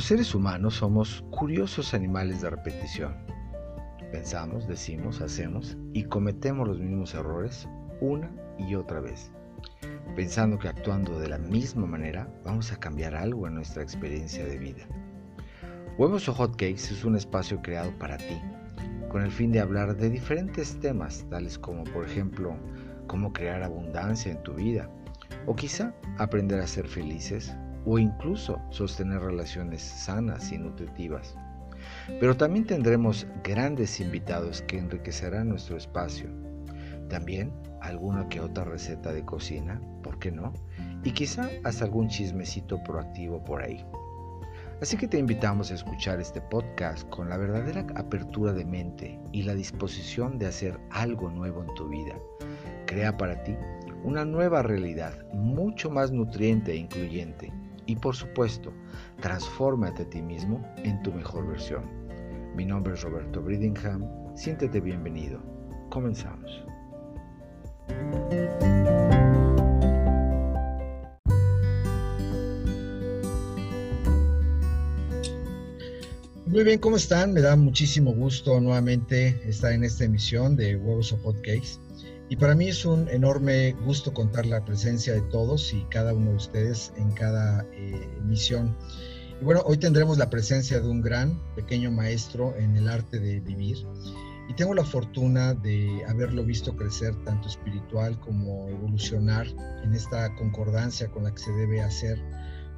Los seres humanos somos curiosos animales de repetición. Pensamos, decimos, hacemos y cometemos los mismos errores una y otra vez, pensando que actuando de la misma manera vamos a cambiar algo en nuestra experiencia de vida. Huevos o Hotcakes es un espacio creado para ti, con el fin de hablar de diferentes temas, tales como por ejemplo cómo crear abundancia en tu vida, o quizá aprender a ser felices, o incluso sostener relaciones sanas y nutritivas. Pero también tendremos grandes invitados que enriquecerán nuestro espacio. También alguna que otra receta de cocina, ¿por qué no? Y quizá hasta algún chismecito proactivo por ahí. Así que te invitamos a escuchar este podcast con la verdadera apertura de mente y la disposición de hacer algo nuevo en tu vida. Crea para ti una nueva realidad mucho más nutriente e incluyente y por supuesto, transfórmate a ti mismo en tu mejor versión. Mi nombre es Roberto Bridingham, siéntete bienvenido. Comenzamos. Muy bien, ¿cómo están? Me da muchísimo gusto nuevamente estar en esta emisión de Huevos o Podcast. Y para mí es un enorme gusto contar la presencia de todos y cada uno de ustedes en cada eh, emisión. Y bueno, hoy tendremos la presencia de un gran pequeño maestro en el arte de vivir. Y tengo la fortuna de haberlo visto crecer tanto espiritual como evolucionar en esta concordancia con la que se debe hacer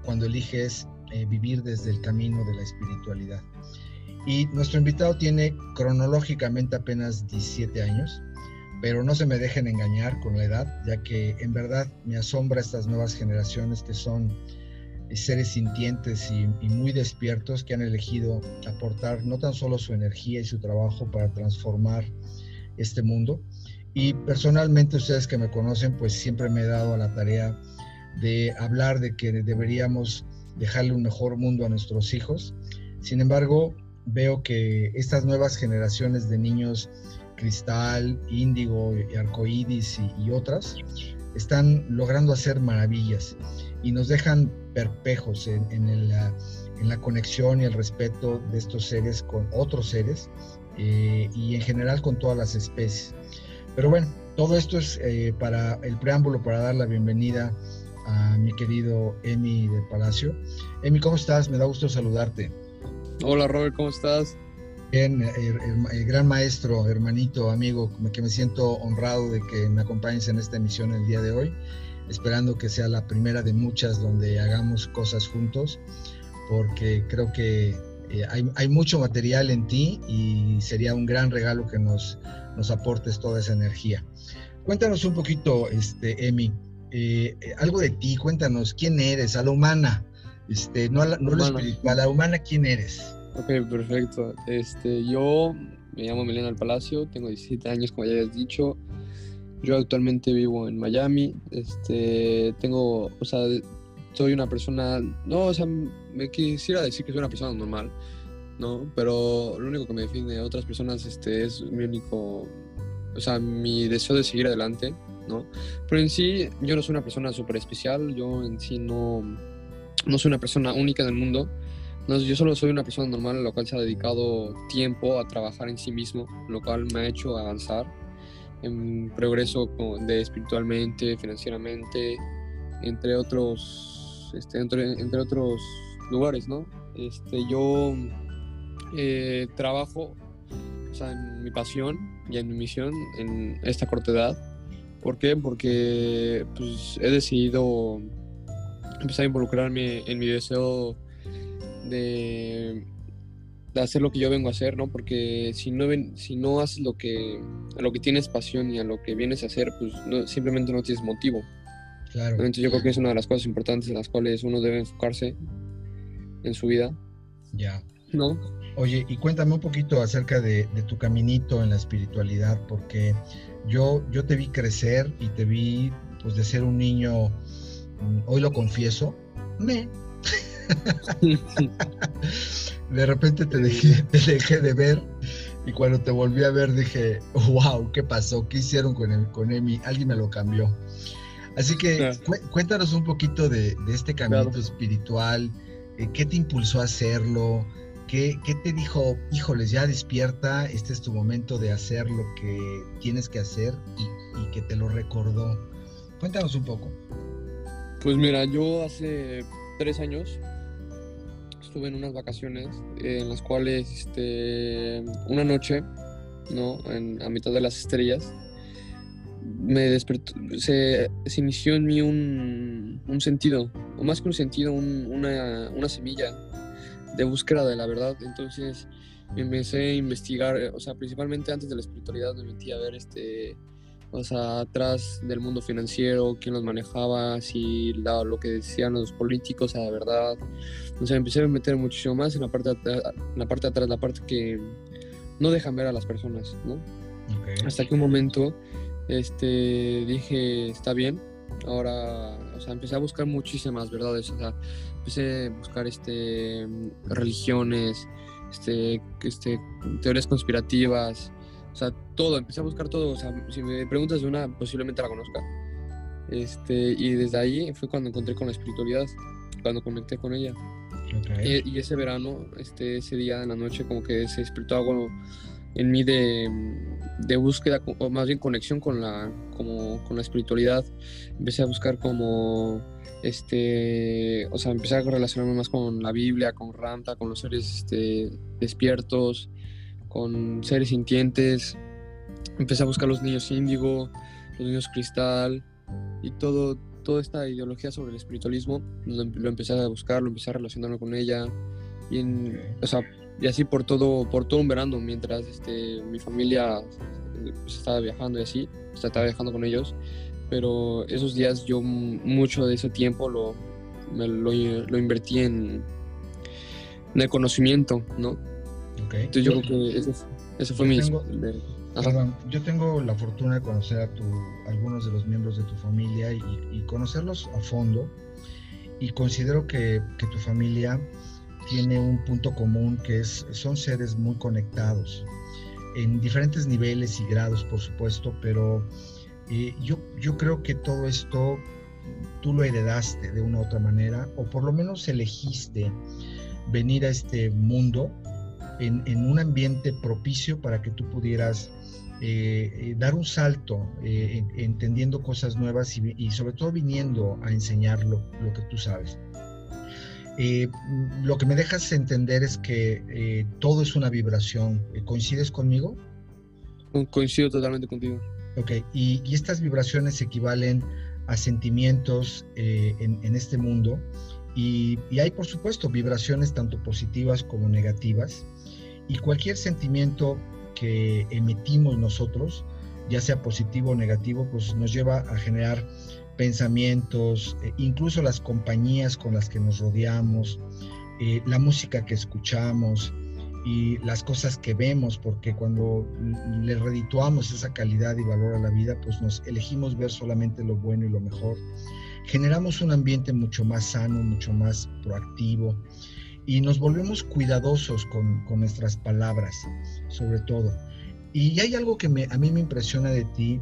cuando eliges eh, vivir desde el camino de la espiritualidad. Y nuestro invitado tiene cronológicamente apenas 17 años pero no se me dejen engañar con la edad, ya que en verdad me asombra estas nuevas generaciones que son seres sintientes y, muy despiertos que han elegido aportar no tan solo su energía y su trabajo para transformar este mundo. Y personalmente ustedes que me conocen, pues siempre me he dado a la tarea de hablar de que deberíamos dejarle un mejor mundo a nuestros hijos. Sin embargo, veo que estas nuevas generaciones de niños Cristal, Índigo, Arcoíris y, y otras, están logrando hacer maravillas y nos dejan perpejos en, la conexión y el respeto de estos seres con otros seres eh, y en general con todas las especies. Pero bueno, todo esto es eh, para el preámbulo para dar la bienvenida a mi querido Emi de Palacio. Emi, ¿cómo estás? Me da gusto saludarte. Hola Robert, ¿cómo estás? Bien, el, gran maestro, hermanito, amigo, que me siento honrado de que me acompañes en esta emisión el día de hoy, esperando que sea la primera de muchas donde hagamos cosas juntos, porque creo que eh, hay, mucho material en ti y sería un gran regalo que nos, nos aportes toda esa energía. Cuéntanos un poquito, este, Emi, eh, algo de ti, cuéntanos quién eres, a la humana, este, no, a la, no a lo espiritual, a la humana, quién eres. Ok, perfecto. Este, yo me llamo Melena del Palacio, tengo 17 años, como ya habías dicho. Yo actualmente vivo en Miami. Este, tengo, o sea, soy una persona, no, o sea, me quisiera decir que soy una persona normal, ¿no? Pero lo único que me define de otras personas este, es mi único, o sea, mi deseo de seguir adelante, ¿no? Pero en sí, yo no soy una persona súper especial, yo en sí no, no soy una persona única en el mundo no, yo solo soy una persona normal, lo cual se ha dedicado tiempo a trabajar en sí mismo, lo cual me ha hecho avanzar en progreso de espiritualmente, financieramente, entre otros, este, entre, entre, otros lugares, ¿no? Este, yo eh, trabajo o sea, en mi pasión y en mi misión en esta corta edad. ¿Por qué? Porque pues, he decidido empezar a involucrarme en mi deseo de, hacer lo que yo vengo a hacer, ¿no? Porque si no, ven, si no haces lo que, a lo que tienes pasión y a lo que vienes a hacer, pues simplemente no tienes motivo. Claro. Entonces yo creo que es una de las cosas importantes en las cuales uno debe enfocarse en su vida. Ya. ¿No? Oye, y cuéntame un poquito acerca de, tu caminito en la espiritualidad, porque yo, yo te vi crecer y te vi, pues, de ser un niño, mm, hoy lo confieso, me, de repente te dejé, te dejé de ver y cuando te volví a ver dije, wow, ¿qué pasó? ¿Qué hicieron con, el, con Emi? Alguien me lo cambió. Así que cuéntanos un poquito de, este camino espiritual, eh, ¿qué te impulsó a hacerlo? ¿Qué, ¿Qué, te dijo, híjoles, ya despierta, este es tu momento de hacer lo que tienes que hacer y, y que te lo recordó? Cuéntanos un poco. Pues mira, yo hace tres años estuve en unas vacaciones en las cuales este, una noche, ¿no? En, a mitad de las estrellas, me despertó, se, inició en mí un, un, sentido, o más que un sentido, un, una, una semilla de búsqueda de la verdad. Entonces empecé a investigar, o sea, principalmente antes de la espiritualidad me metí a ver este o sea, atrás del mundo financiero, quién los manejaba, si la, lo que decían los políticos era verdad. O sea, empecé a meter muchísimo más en la parte de, la parte de atrás, la parte que no dejan ver a las personas, ¿no? Okay. Hasta que un momento este, dije, está bien, ahora, o sea, empecé a buscar muchísimas verdades, o sea, empecé a buscar este, religiones, este, este, teorías conspirativas, o sea, todo, empecé a buscar todo. O sea, si me preguntas de una, posiblemente la conozca. Este, y desde ahí fue cuando encontré con la espiritualidad, cuando conecté con ella. Okay. Y, y, ese verano, este, ese día en la noche, como que se despertó algo en mí de, de, búsqueda, o más bien conexión con la, como, con la espiritualidad. Empecé a buscar como, este, o sea, empecé a relacionarme más con la Biblia, con Ranta, con los seres este, despiertos con seres sintientes. Empecé a buscar los niños índigo, los niños cristal y todo, toda esta ideología sobre el espiritualismo. Lo, lo empecé a buscar, lo empecé a relacionarme con ella. Y, o sea, y así por todo, por todo un verano, mientras este, mi familia pues, estaba viajando y así, estaba viajando con ellos. Pero esos días yo mucho de ese tiempo lo, lo, lo invertí en, en el conocimiento, ¿no? Okay. Entonces yo, creo que eso, eso fue mi... Tengo, perdón, yo tengo la fortuna de conocer a tu, algunos de los miembros de tu familia y, y conocerlos a fondo y considero que, que, tu familia tiene un punto común que es, son seres muy conectados en diferentes niveles y grados, por supuesto, pero eh, yo, yo creo que todo esto tú lo heredaste de una u otra manera, o por lo menos elegiste venir a este mundo en, en un ambiente propicio para que tú pudieras eh, eh, dar un salto, eh, entendiendo cosas nuevas y, y, sobre todo viniendo a enseñar lo, lo que tú sabes. Eh, lo que me dejas entender es que eh, todo es una vibración. ¿Coincides conmigo? Coincido totalmente contigo. Ok, y, y estas vibraciones equivalen a sentimientos eh, en, en, este mundo y, y, hay por supuesto vibraciones tanto positivas como negativas y cualquier sentimiento que emitimos nosotros, ya sea positivo o negativo, pues nos lleva a generar pensamientos, eh, incluso las compañías con las que nos rodeamos, eh, la música que escuchamos y las cosas que vemos, porque cuando le redituamos esa calidad y valor a la vida, pues nos elegimos ver solamente lo bueno y lo mejor. Generamos un ambiente mucho más sano, mucho más proactivo y nos volvemos cuidadosos con, con nuestras palabras, sobre todo. Y hay algo que me, a mí me impresiona de ti,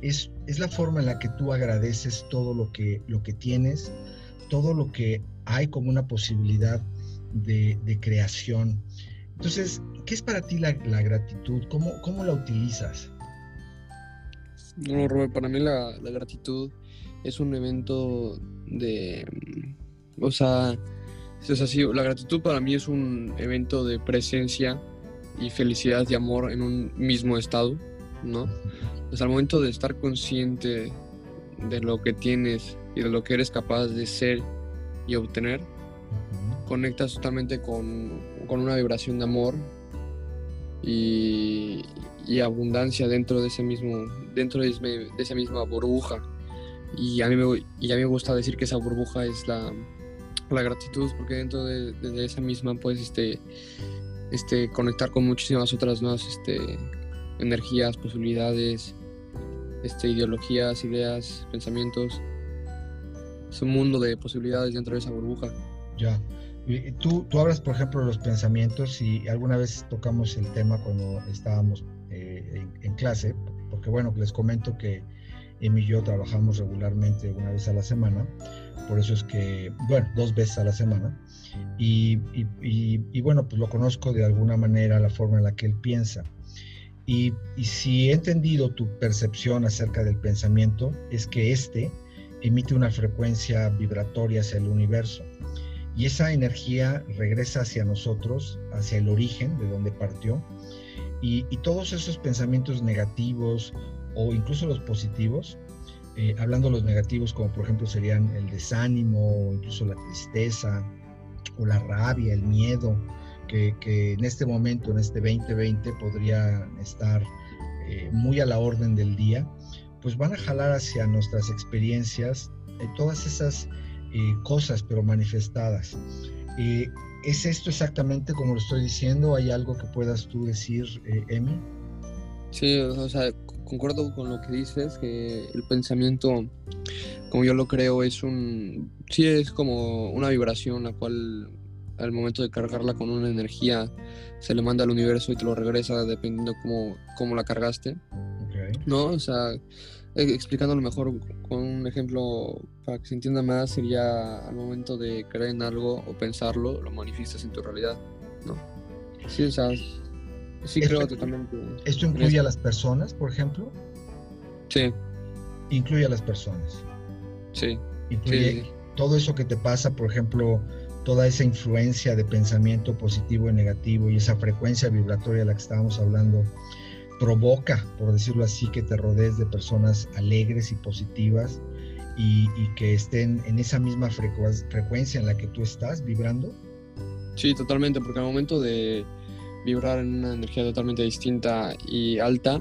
es, es, la forma en la que tú agradeces todo lo que, lo que tienes, todo lo que hay como una posibilidad de, de creación. Entonces, ¿qué es para ti la, la gratitud? ¿Cómo, ¿Cómo, la utilizas? No, Robert, para mí la, la, gratitud es un evento de, o sea, es así, la gratitud para mí es un evento de presencia y felicidad y amor en un mismo estado, ¿no? Pues al momento de estar consciente de lo que tienes y de lo que eres capaz de ser y obtener, conectas totalmente con, con una vibración de amor y, y, abundancia dentro de ese mismo, dentro de, de esa misma burbuja. Y a, mí me, y a mí me gusta decir que esa burbuja es la, la gratitud, porque dentro de, esa misma puedes este, este, conectar con muchísimas otras nuevas este, energías, posibilidades, este, ideologías, ideas, pensamientos. Es un mundo de posibilidades dentro de esa burbuja. Ya. Tú, tú hablas, por ejemplo, de los pensamientos y alguna vez tocamos el tema cuando estábamos eh, en, clase, porque bueno, les comento que Emi y yo trabajamos regularmente una vez a la semana, por eso es que, bueno, dos veces a la semana. Y, y, bueno, pues lo conozco de alguna manera, la forma en la que él piensa. Y, si he entendido tu percepción acerca del pensamiento, es que éste emite una frecuencia vibratoria hacia el universo. Y esa energía regresa hacia nosotros, hacia el origen de donde partió. Y, todos esos pensamientos negativos o incluso los positivos, eh, hablando de los negativos como por ejemplo serían el desánimo o incluso la tristeza o la rabia, el miedo, que, en este momento, en este 2020, podría estar eh, muy a la orden del día, pues van a jalar hacia nuestras experiencias eh, todas esas cosas, pero manifestadas. ¿Es esto exactamente como lo estoy diciendo? ¿Hay algo que puedas tú decir, Emi? Sí, o sea, concuerdo con lo que dices, que el pensamiento, como yo lo creo, es un, sí es como una vibración, la cual al momento de cargarla con una energía se le manda al universo y te lo regresa dependiendo cómo, cómo la cargaste. ¿No? O sea, e, explicándolo mejor con un ejemplo para que se entienda más, sería al momento de creer en algo o pensarlo, lo manifiestas en tu realidad, ¿no? Sí, o sea, Sí, creo totalmente. ¿Esto incluye a las personas, por ejemplo? Sí. Incluye a las personas. Sí. Incluye todo eso que te pasa, por ejemplo, toda esa influencia de pensamiento positivo y negativo y esa frecuencia vibratoria de la que estábamos hablando provoca, por decirlo así, que te rodees de personas alegres y positivas y, y que estén en esa misma frecuencia en la que tú estás vibrando. Sí, totalmente, porque al momento de, vibrar en una energía totalmente distinta y alta,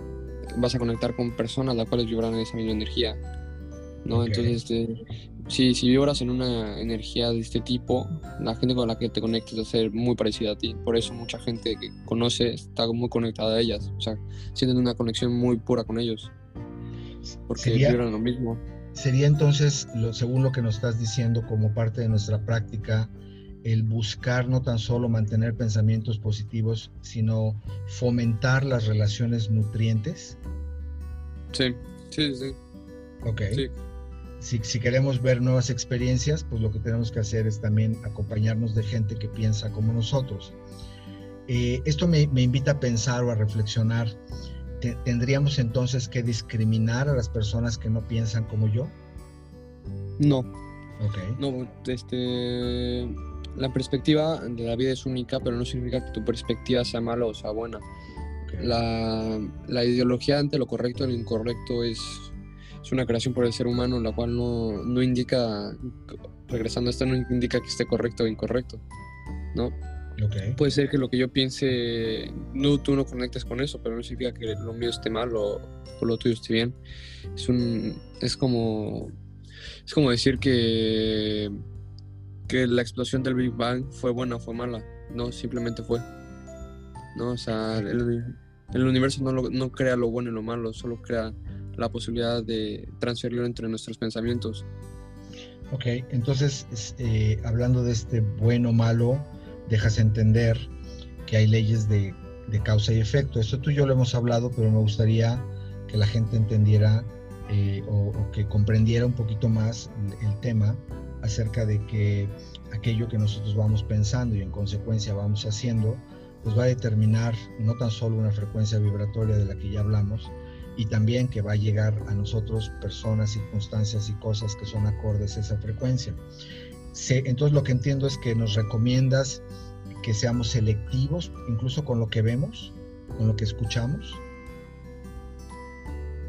vas a conectar con personas las cuales vibran en esa misma energía. ¿no? Entonces, este, si, si vibras en una energía de este tipo, la gente con la que te conectes va a ser muy parecida a ti. Por eso mucha gente que conoce está muy conectada a ellas. O sea, sienten una conexión muy pura con ellos. Porque vibran lo mismo. Sería entonces, lo, según lo que nos estás diciendo, como parte de nuestra práctica, el buscar no tan solo mantener pensamientos positivos, sino fomentar las relaciones nutrientes? Sí, sí, sí. Ok. Si, queremos ver nuevas experiencias, pues lo que tenemos que hacer es también acompañarnos de gente que piensa como nosotros. Eh, esto me, invita a pensar o a reflexionar. ¿Tendríamos entonces que discriminar a las personas que no piensan como yo? No. Ok. No, este la perspectiva de la vida es única, pero no significa que tu perspectiva sea mala o sea buena. La, la, ideología ante lo correcto y lo incorrecto es, es, una creación por el ser humano, la cual no, no, indica, regresando a esto, no indica que esté correcto o incorrecto, ¿no? Puede ser que lo que yo piense, no, tú no conectes con eso, pero no significa que lo mío esté mal o, o lo tuyo esté bien. Es, un, es, como, es como decir que que la explosión del Big Bang fue buena o fue mala. No, simplemente fue. No, o sea, el, universo no, no crea lo bueno y lo malo, solo crea la posibilidad de transferirlo entre nuestros pensamientos. Ok, entonces, eh, hablando de este bueno o malo, dejas entender que hay leyes de, causa y efecto. Esto tú y yo lo hemos hablado, pero me gustaría que la gente entendiera eh, o, que comprendiera un poquito más el tema acerca de que aquello que nosotros vamos pensando y en consecuencia vamos haciendo, pues va a determinar no tan solo una frecuencia vibratoria de la que ya hablamos, y también que va a llegar a nosotros personas, circunstancias y cosas que son acordes a esa frecuencia. entonces lo que entiendo es que nos recomiendas que seamos selectivos, incluso con lo que vemos, con lo que escuchamos.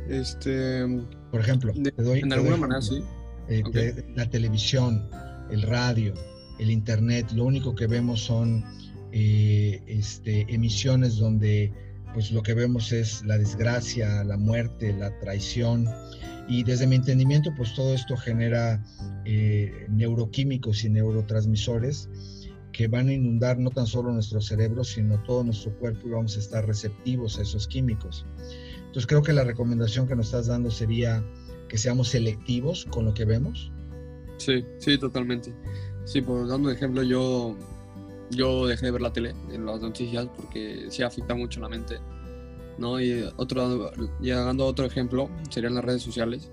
Este, por ejemplo, te doy, en alguna manera sí eh, la televisión, el radio, el internet, lo único que vemos son eh, este, emisiones donde pues lo que vemos es la desgracia, la muerte, la traición. Y desde mi entendimiento, pues todo esto genera eh, neuroquímicos y neurotransmisores que van a inundar no tan solo nuestro cerebro, sino todo nuestro cuerpo y vamos a estar receptivos a esos químicos. Entonces creo que la recomendación que nos estás dando sería que seamos selectivos con lo que vemos? Sí, sí, totalmente. Sí, por dando un ejemplo, yo, yo dejé de ver la tele en las noticias porque sí afecta mucho la mente. ¿no? Y otro, llegando a otro ejemplo, serían las redes sociales.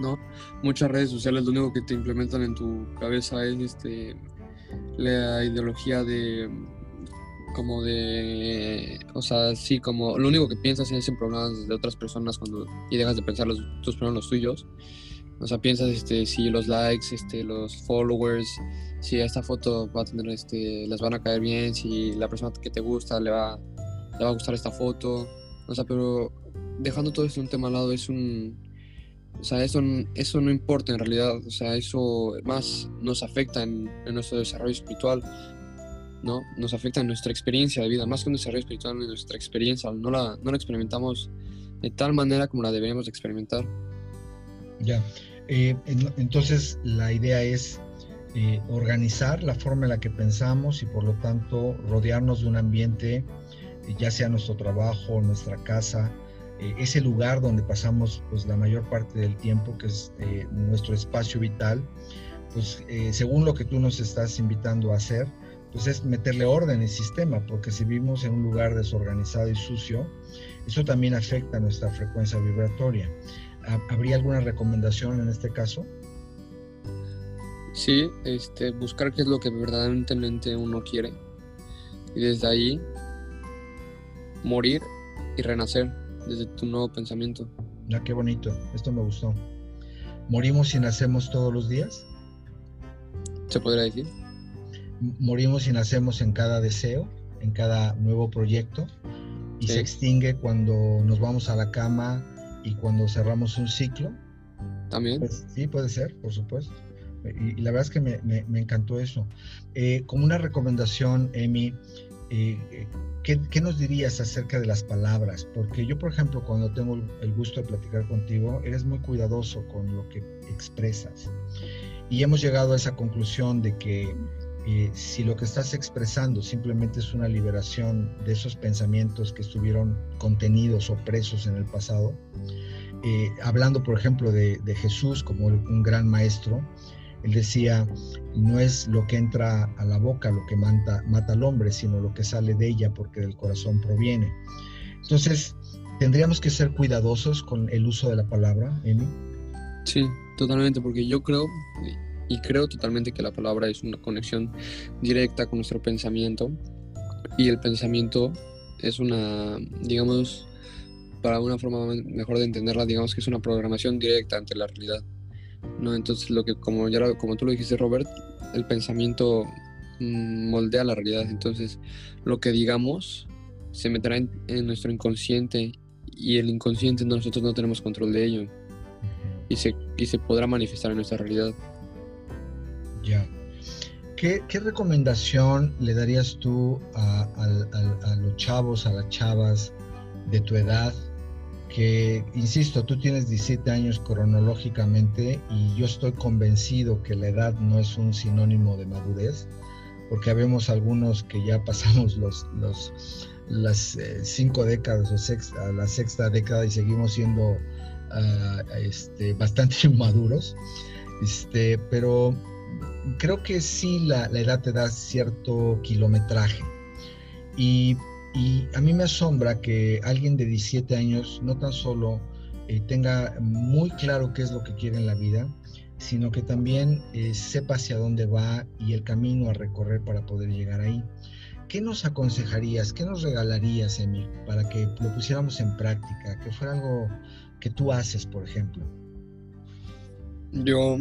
¿no? Muchas redes sociales lo único que te implementan en tu cabeza es este la ideología de como de o sea sí como lo único que piensas es en problemas de otras personas cuando y dejas de pensar los, tus problemas los tuyos. O sea piensas este si los likes este los followers si esta foto va a tener este les van a caer bien si la persona que te gusta le va le va a gustar esta foto. O sea pero dejando todo esto un tema al lado es un o sea, eso, eso no importa en realidad, o sea, eso más nos afecta en, nuestro desarrollo espiritual, ¿no? Nos afecta en nuestra experiencia de vida, más que un desarrollo espiritual, en nuestra experiencia, no la, no la experimentamos de tal manera como la deberíamos experimentar. Ya, eh, entonces la idea es eh, organizar la forma en la que pensamos y por lo tanto rodearnos de un ambiente, ya sea nuestro trabajo, nuestra casa, eh, ese lugar donde pasamos pues, la mayor parte del tiempo, que es eh, nuestro espacio vital, pues eh, según lo que tú nos estás invitando a hacer, pues es meterle orden y sistema, porque si vivimos en un lugar desorganizado y sucio, eso también afecta nuestra frecuencia vibratoria. ¿Habría alguna recomendación en este caso? Sí, este, buscar qué es lo que verdaderamente uno quiere y desde ahí morir y renacer desde tu nuevo pensamiento. Ya, qué bonito, esto me gustó. ¿Morimos y nacemos todos los días? ¿Se podría decir? ¿Morimos y nacemos en cada deseo, en cada nuevo proyecto? ¿Y se extingue cuando nos vamos a la cama y cuando cerramos un ciclo? También. Pues, sí, puede ser, por supuesto. Y, la verdad es que me, encantó eso. Eh, como una recomendación, Emi, eh, ¿qué, nos dirías acerca de las palabras? Porque yo, por ejemplo, cuando tengo el gusto de platicar contigo, eres muy cuidadoso con lo que expresas. Y hemos llegado a esa conclusión de que eh, si lo que estás expresando simplemente es una liberación de esos pensamientos que estuvieron contenidos o presos en el pasado, eh, hablando, por ejemplo, de, de Jesús como un gran maestro, él decía, no es lo que entra a la boca lo que mata, mata al hombre, sino lo que sale de ella porque del corazón proviene. Entonces, tendríamos que ser cuidadosos con el uso de la palabra, Emi. Sí, totalmente, porque yo creo y creo totalmente que la palabra es una conexión directa con nuestro pensamiento y el pensamiento es una, digamos, para una forma mejor de entenderla, digamos que es una programación directa ante la realidad. ¿no? Entonces, lo que, como, ya, como tú lo dijiste, Robert, el pensamiento mm, moldea la realidad. Entonces, lo que digamos se meterá en, nuestro inconsciente y el inconsciente nosotros no tenemos control de ello. Y se, y se podrá manifestar en nuestra realidad. Ya. ¿Qué, ¿Qué, recomendación le darías tú a, los chavos, a las chavas de tu edad que, insisto, tú tienes 17 años cronológicamente y yo estoy convencido que la edad no es un sinónimo de madurez, porque habemos algunos que ya pasamos los, los, las eh, cinco décadas o la sexta década y seguimos siendo uh, este, bastante inmaduros, este, pero creo que sí la, la edad te da cierto kilometraje. Y y a mí me asombra que alguien de 17 años no tan solo eh, tenga muy claro qué es lo que quiere en la vida, sino que también eh, sepa hacia dónde va y el camino a recorrer para poder llegar ahí. ¿Qué nos aconsejarías, qué nos regalarías, Emil, para que lo pusiéramos en práctica, que fuera algo que tú haces, por ejemplo? Yo,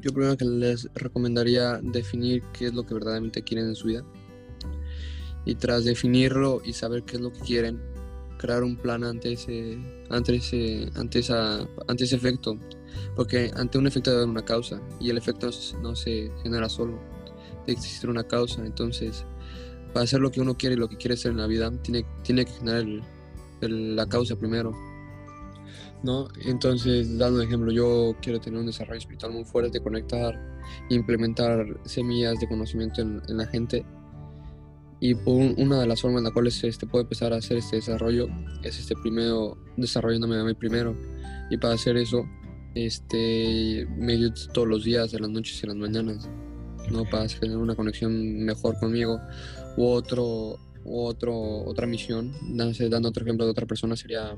yo primero que les recomendaría definir qué es lo que verdaderamente quieren en su vida. Y tras definirlo y saber qué es lo que quieren, crear un plan ante ese, ante ese, ante esa, ante ese efecto, porque ante un efecto debe haber una causa y el efecto no se genera solo, debe existir una causa, entonces para hacer lo que uno quiere y lo que quiere ser en la vida, tiene, tiene que generar la causa primero. ¿No? Entonces, dando un ejemplo, yo quiero tener un desarrollo espiritual muy fuerte, conectar, implementar semillas de conocimiento en, en la gente y una de las formas en las cuales este, puede empezar a hacer este desarrollo es este primero desarrollándome a mí primero. Y para hacer eso, este medio todos los días, en las noches y en las mañanas, ¿no? Para tener una conexión mejor conmigo. U otro, u otro, otra misión, dando otro ejemplo de otra persona, sería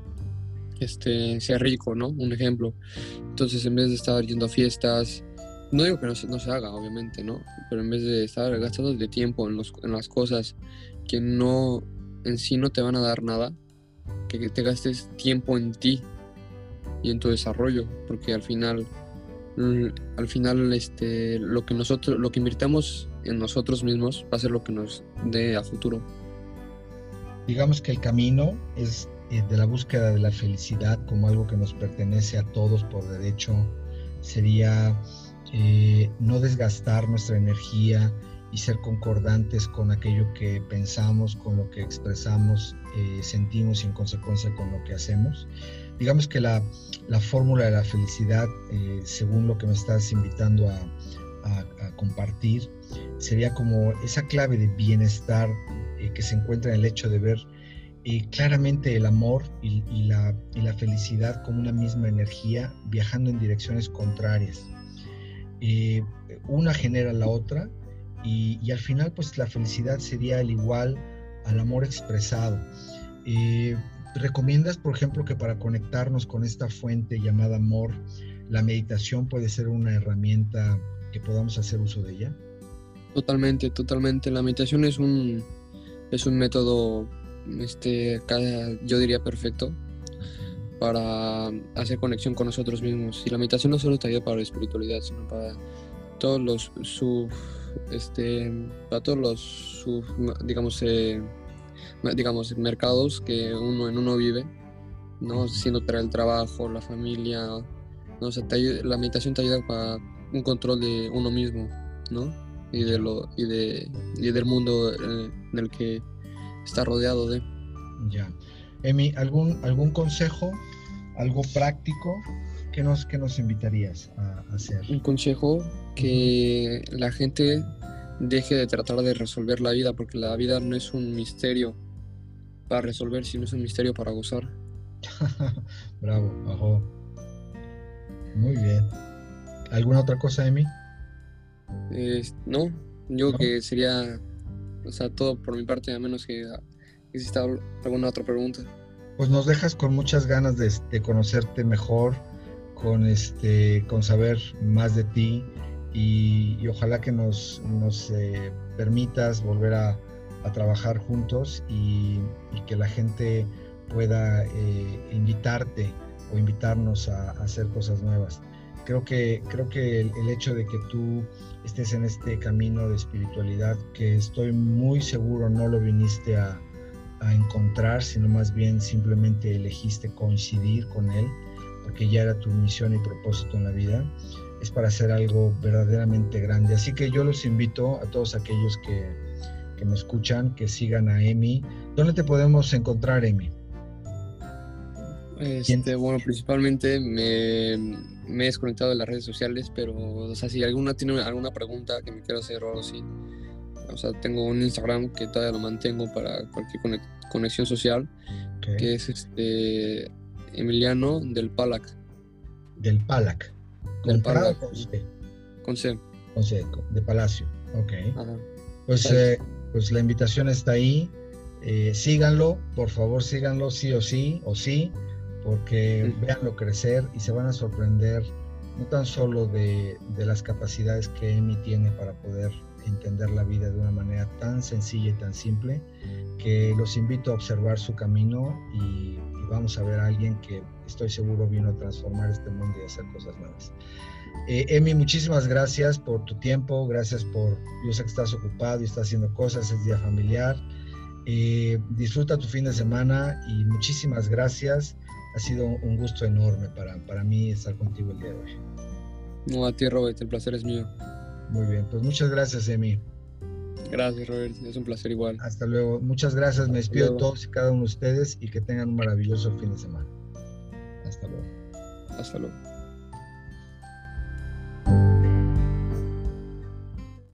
este, sea rico, ¿no? Un ejemplo. Entonces, en vez de estar yendo a fiestas, no digo que no se, no se haga, obviamente, ¿no? Pero en vez de estar gastando de tiempo en, los, en las cosas que no, en sí no te van a dar nada, que te gastes tiempo en ti y en tu desarrollo, porque al final, al final, este, lo que nosotros, lo que invirtamos en nosotros mismos va a ser lo que nos dé a futuro. Digamos que el camino es de la búsqueda de la felicidad como algo que nos pertenece a todos por derecho, sería eh, no desgastar nuestra energía y ser concordantes con aquello que pensamos, con lo que expresamos, eh, sentimos y en consecuencia con lo que hacemos. Digamos que la, la fórmula de la felicidad, según lo que me estás invitando a, a, compartir, sería como esa clave de bienestar que se encuentra en el hecho de ver claramente el amor y, la, felicidad como una misma energía viajando en direcciones contrarias. Eh, una genera la otra y, al final pues la felicidad sería el igual al amor expresado. Eh, ¿Recomiendas, por ejemplo, que para conectarnos con esta fuente llamada amor, la meditación puede ser una herramienta que podamos hacer uso de ella? Totalmente, totalmente. La meditación es un, es un método este, cada, yo diría perfecto para hacer conexión con nosotros mismos. Y la meditación no solo te ayuda para la espiritualidad, sino para todos los sub, este, para todos los digamos, eh, digamos, mercados que uno en uno vive, ¿no? Siendo para el trabajo, la familia, ¿no? la meditación te ayuda para un control de uno mismo, ¿no? Y de lo, y de, y del mundo en el que está rodeado de. Ya. Emi, ¿algún, algún consejo, algo práctico que nos, que nos invitarías a, hacer? Un consejo que la gente deje de tratar de resolver la vida, porque la vida no es un misterio para resolver, sino es un misterio para gozar. Bravo, bajo. Muy bien. ¿Alguna otra cosa, Emi? no, yo que sería o sea, todo por mi parte, a menos que exista alguna otra pregunta. Pues nos dejas con muchas ganas de, conocerte mejor, con, este, con saber más de ti y, ojalá que nos, nos eh, permitas volver a, trabajar juntos y, que la gente pueda eh, invitarte o invitarnos a, hacer cosas nuevas. Creo que, creo que el hecho de que tú estés en este camino de espiritualidad que estoy muy seguro no lo viniste a, encontrar, sino más bien simplemente elegiste coincidir con él, porque ya era tu misión y propósito en la vida, es para hacer algo verdaderamente grande. Así que yo los invito a todos aquellos que, que me escuchan, que sigan a Emi. ¿Dónde te podemos encontrar, Emi? Este, bueno, principalmente me, me, he desconectado de las redes sociales, pero, o sea, si alguna tiene alguna pregunta que me quiera hacer o algo así, o sea, tengo un Instagram que todavía lo mantengo para cualquier conexión social, que es este Emiliano del Palac. Del Palac. ¿Con Palac. Con C? Con C. Con C, de Palacio. Ok. Pues, eh, pues la invitación está ahí. Eh, síganlo, por favor, síganlo sí o sí, o sí porque véanlo crecer y se van a sorprender no tan solo de, las capacidades que Emi tiene para poder entender la vida de una manera tan sencilla y tan simple, que los invito a observar su camino y, vamos a ver a alguien que estoy seguro vino a transformar este mundo y hacer cosas nuevas. Eh, Emi, muchísimas gracias por tu tiempo, gracias por, yo sé que estás ocupado y estás haciendo cosas, es día familiar. Eh, disfruta tu fin de semana y muchísimas gracias ha sido un gusto enorme para, para mí estar contigo el día de hoy. No, a ti Robert, el placer es mío. Muy bien, pues muchas gracias, Emi. Gracias, Robert, es un placer igual. Hasta luego, muchas gracias, me despido de todos y cada uno de ustedes y que tengan un maravilloso fin de semana. Hasta luego. Hasta luego.